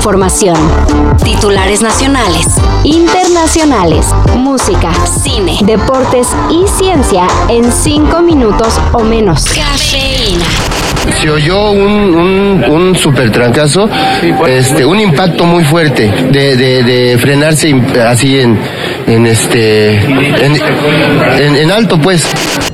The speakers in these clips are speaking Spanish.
información. Titulares nacionales, internacionales, música, cine, deportes y ciencia en cinco minutos o menos. Cafeína. Se oyó un, un, super trancazo, este, un impacto muy fuerte de, de, frenarse así en, en este, en, en alto pues.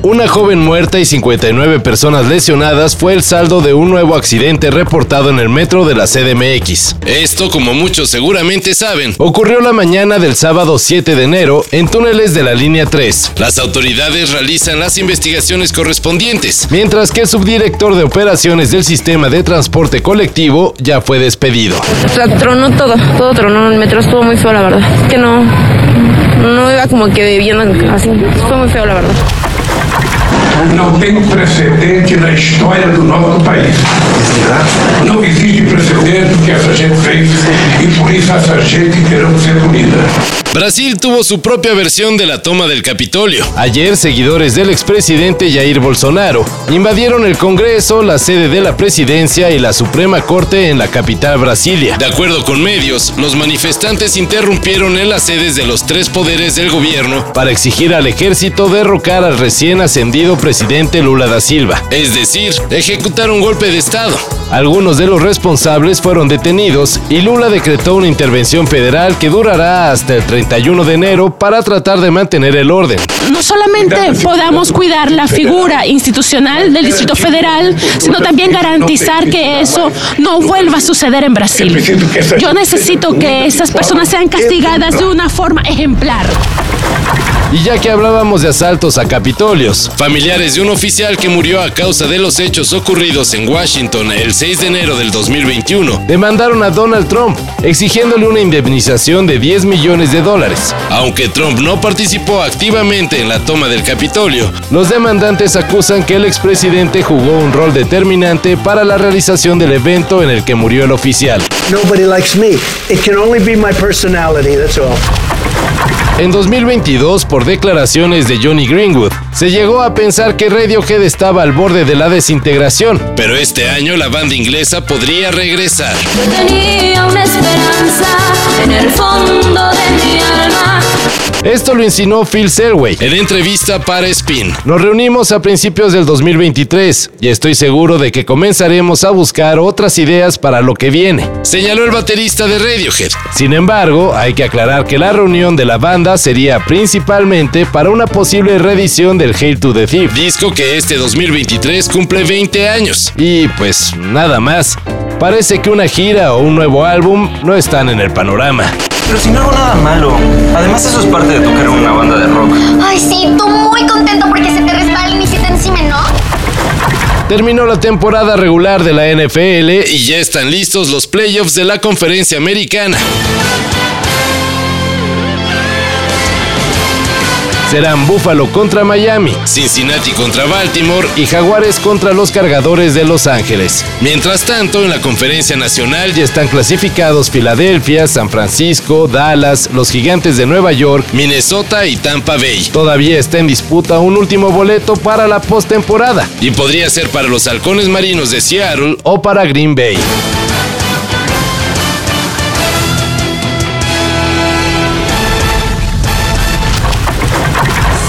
Una joven muerta y 59 personas lesionadas fue el saldo de un nuevo accidente reportado en el metro de la CDMX. Esto, como muchos seguramente saben, ocurrió la mañana del sábado 7 de enero en túneles de la línea 3. Las autoridades realizan las investigaciones correspondientes, mientras que el subdirector de operaciones del sistema de transporte colectivo ya fue despedido. tronó todo, todo tronó, el metro estuvo muy feo la verdad. Que no, no iba como que viendo así, fue muy feo la verdad. Não tem precedente na história do nosso país. Não existe precedente que essa gente fez e por isso essa gente terá que ser punida. Brasil tuvo su propia versión de la toma del Capitolio. Ayer, seguidores del expresidente Jair Bolsonaro invadieron el Congreso, la sede de la presidencia y la Suprema Corte en la capital Brasilia. De acuerdo con medios, los manifestantes interrumpieron en las sedes de los tres poderes del gobierno para exigir al ejército derrocar al recién ascendido presidente Lula da Silva, es decir, ejecutar un golpe de Estado. Algunos de los responsables fueron detenidos y Lula decretó una intervención federal que durará hasta el 31 de enero para tratar de mantener el orden. No solamente podamos cuidar la figura institucional del Distrito Federal, sino también garantizar que eso no vuelva a suceder en Brasil. Yo necesito que estas personas sean castigadas de una forma ejemplar. Y ya que hablábamos de asaltos a Capitolios, familiares de un oficial que murió a causa de los hechos ocurridos en Washington el 6 de enero del 2021 demandaron a Donald Trump exigiéndole una indemnización de 10 millones de dólares. Aunque Trump no participó activamente en la toma del Capitolio, los demandantes acusan que el expresidente jugó un rol determinante para la realización del evento en el que murió el oficial. Nobody likes me. It can only be my personality, that's all. En 2022, por declaraciones de Johnny Greenwood, se llegó a pensar que Radiohead estaba al borde de la desintegración, pero este año la banda inglesa podría regresar. tenía una esperanza en el fondo de mi alma. Esto lo insinuó Phil Selway en entrevista para Spin. Nos reunimos a principios del 2023 y estoy seguro de que comenzaremos a buscar otras ideas para lo que viene, señaló el baterista de Radiohead. Sin embargo, hay que aclarar que la reunión de la banda sería principalmente para una posible reedición del Hail to the Thief, disco que este 2023 cumple 20 años. Y pues nada más. Parece que una gira o un nuevo álbum no están en el panorama. Pero si no hago nada malo. Además, eso es parte de tocar en una banda de rock. Ay, sí, tú muy contento porque se te resbala y se te encima, ¿no? Terminó la temporada regular de la NFL y ya están listos los playoffs de la conferencia americana. Serán Buffalo contra Miami, Cincinnati contra Baltimore y Jaguares contra los cargadores de Los Ángeles. Mientras tanto, en la conferencia nacional ya están clasificados Filadelfia, San Francisco, Dallas, los Gigantes de Nueva York, Minnesota y Tampa Bay. Todavía está en disputa un último boleto para la postemporada y podría ser para los Halcones Marinos de Seattle o para Green Bay.